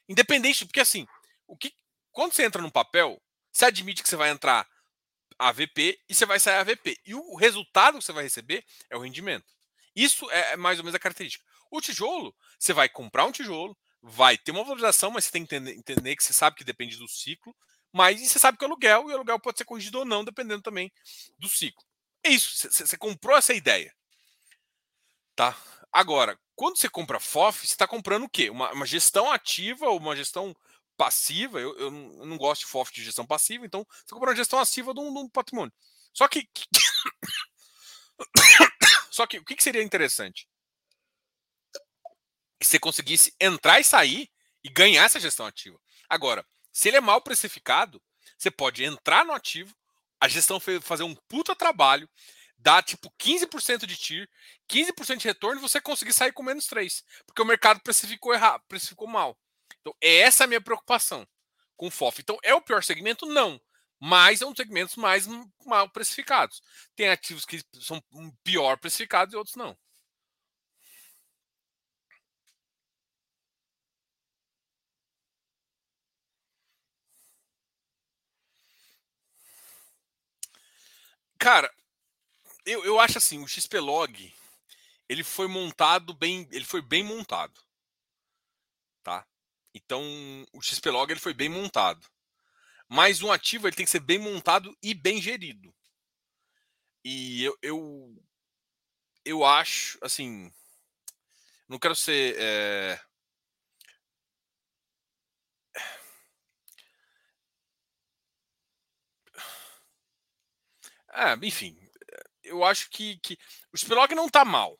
Independente, porque assim, o que quando você entra no papel, você admite que você vai entrar AVP e você vai sair AVP. E o resultado que você vai receber é o rendimento. Isso é, é mais ou menos a característica. O tijolo, você vai comprar um tijolo, vai ter uma valorização, mas você tem que entender, que você sabe que depende do ciclo. Mas você sabe que é aluguel, e o aluguel pode ser corrigido ou não, dependendo também do ciclo. É isso, você comprou essa ideia. Tá? Agora, quando você compra FOF, você está comprando o quê? Uma, uma, gestão ativa ou uma gestão passiva. Eu, eu, não, gosto de FOF de gestão passiva, então compra uma gestão ativa de um, de um patrimônio. Só que. Só que o que seria interessante? que você conseguisse entrar e sair e ganhar essa gestão ativa. Agora, se ele é mal precificado, você pode entrar no ativo, a gestão fazer um puta trabalho, dar tipo 15% de TIR, 15% de retorno e você conseguir sair com menos 3, porque o mercado precificou errado, precificou mal. Então, é essa a minha preocupação com o FOF. Então, é o pior segmento? Não. Mas é um dos segmentos mais mal precificados. Tem ativos que são pior precificados e outros não. Cara, eu, eu acho assim, o XPlog ele foi montado bem, ele foi bem montado, tá? Então o XPlog ele foi bem montado, mas um ativo ele tem que ser bem montado e bem gerido. E eu, eu, eu acho, assim, não quero ser é... É, enfim, eu acho que, que o Spilog não tá mal.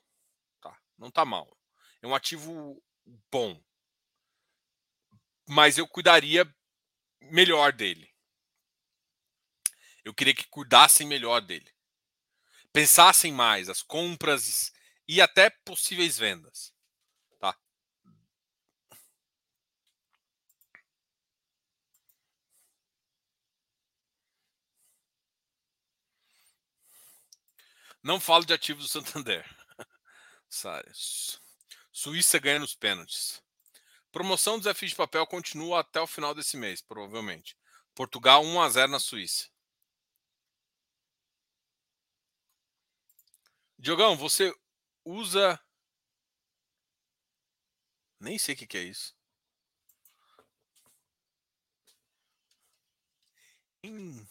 Tá? Não tá mal. É um ativo bom. Mas eu cuidaria melhor dele. Eu queria que cuidassem melhor dele. Pensassem mais as compras e até possíveis vendas. Não falo de ativos do Santander. Suíça ganha nos pênaltis. Promoção do desafio de papel continua até o final desse mês, provavelmente. Portugal 1 a 0 na Suíça. Diogão, você usa. Nem sei o que, que é isso. Hum.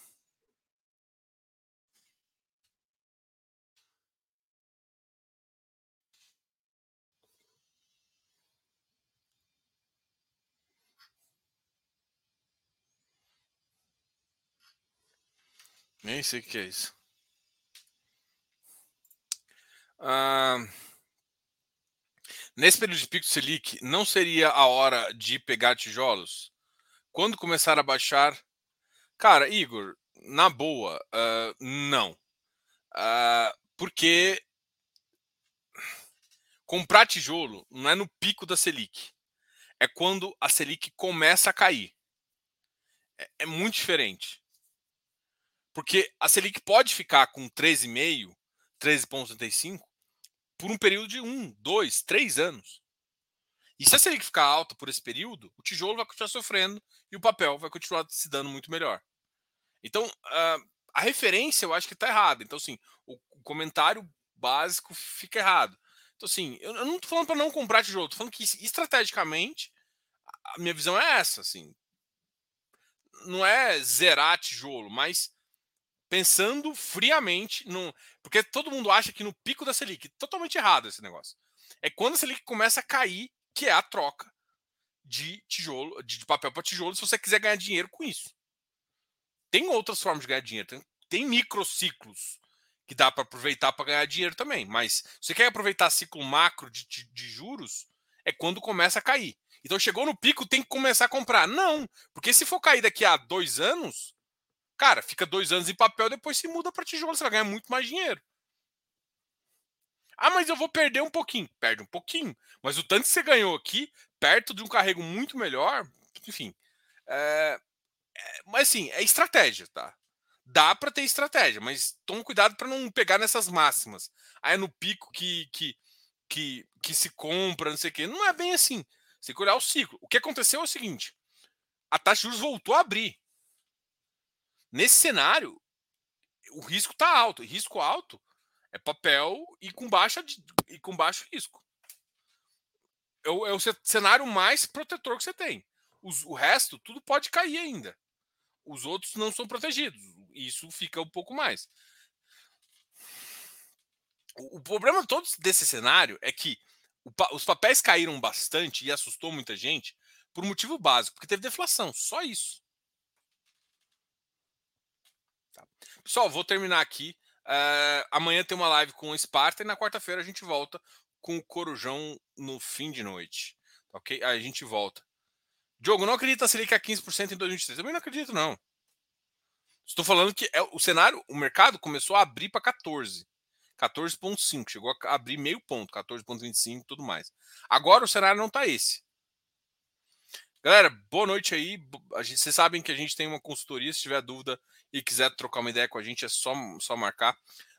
Nem sei o que é isso. Ah, nesse período de pico Selic, não seria a hora de pegar tijolos? Quando começar a baixar? Cara, Igor, na boa, uh, não. Uh, porque comprar tijolo não é no pico da Selic. É quando a Selic começa a cair. É, é muito diferente. Porque a Selic pode ficar com 13,5, 13,35 por um período de um, dois, três anos. E se a Selic ficar alta por esse período, o tijolo vai continuar sofrendo e o papel vai continuar se dando muito melhor. Então, uh, a referência eu acho que está errada. Então, assim, o, comentário básico fica errado. Então, assim, eu não estou falando para não comprar tijolo, estou falando que estrategicamente a minha visão é essa, assim. Não é zerar tijolo, mas pensando friamente, no, porque todo mundo acha que no pico da Selic, totalmente errado esse negócio. É quando a Selic começa a cair, que é a troca de tijolo, de papel para tijolo, se você quiser ganhar dinheiro com isso. Tem outras formas de ganhar dinheiro. Tem, tem microciclos que dá para aproveitar para ganhar dinheiro também. Mas você quer aproveitar ciclo macro de, de, de, juros, é quando começa a cair. Então chegou no pico, tem que começar a comprar. Não, porque se for cair daqui a dois anos, cara, fica dois anos em papel, depois se muda para tijolo, você vai ganhar muito mais dinheiro. Ah, mas eu vou perder um pouquinho. Perde um pouquinho. Mas o tanto que você ganhou aqui, perto de um carrego muito melhor, enfim. É, é, mas assim, é estratégia, tá? dá para ter estratégia, mas toma cuidado para não pegar nessas máximas. Aí é no pico que, que, que, que se compra, não sei o quê. Não é bem assim. Você tem que olhar o ciclo. O que aconteceu é o seguinte: a taxa de juros voltou a abrir. Nesse cenário, o risco está alto. Risco alto é papel e com, baixa, e com baixo risco. É o, é o cenário mais protetor que você tem. Os, o resto, tudo pode cair ainda. Os outros não são protegidos isso fica um pouco mais. O, o problema todo desse cenário é que o, os papéis caíram bastante e assustou muita gente por um motivo básico, porque teve deflação, só isso. Tá. Pessoal, vou terminar aqui. Uh, amanhã tem uma live com o Sparta e na quarta-feira a gente volta com o Corujão no fim de noite. Ok? Aí a gente volta. Diogo, não acredita se ele quer 15% em 2023? Também não acredito, não. Estou falando que é, o cenário, o mercado começou a abrir para 14. 14,5. Chegou a abrir meio ponto, 14,25 e tudo mais. Agora o cenário não está esse. Galera, boa noite aí. Vocês sabem que a gente tem uma consultoria. Se tiver dúvida e quiser trocar uma ideia com a gente, é só, só marcar.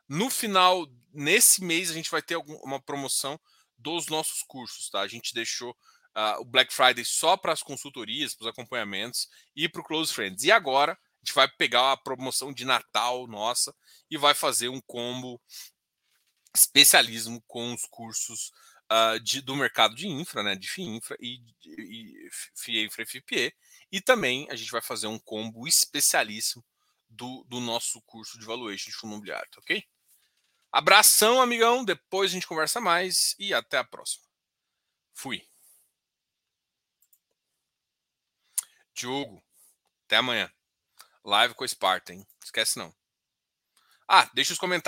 No final, nesse mês, a gente vai ter uma promoção dos nossos cursos, tá? A gente deixou uh, o Black Friday só para as consultorias, para os acompanhamentos e para o Close Friends. E agora a gente vai pegar a promoção de Natal nossa e vai fazer um combo especialismo com os cursos uh, de, do mercado de infra, né, de FIINFRA e, e e FIPE. E também a gente vai fazer um combo especialíssimo do, do nosso curso de valuation de fundo imobiliário, tá ok? Abração, amigão. Depois a gente conversa mais e até a próxima. Fui. Diogo, até amanhã. Live com o Sparta, hein? Esquece não. Ah, deixa os comentários.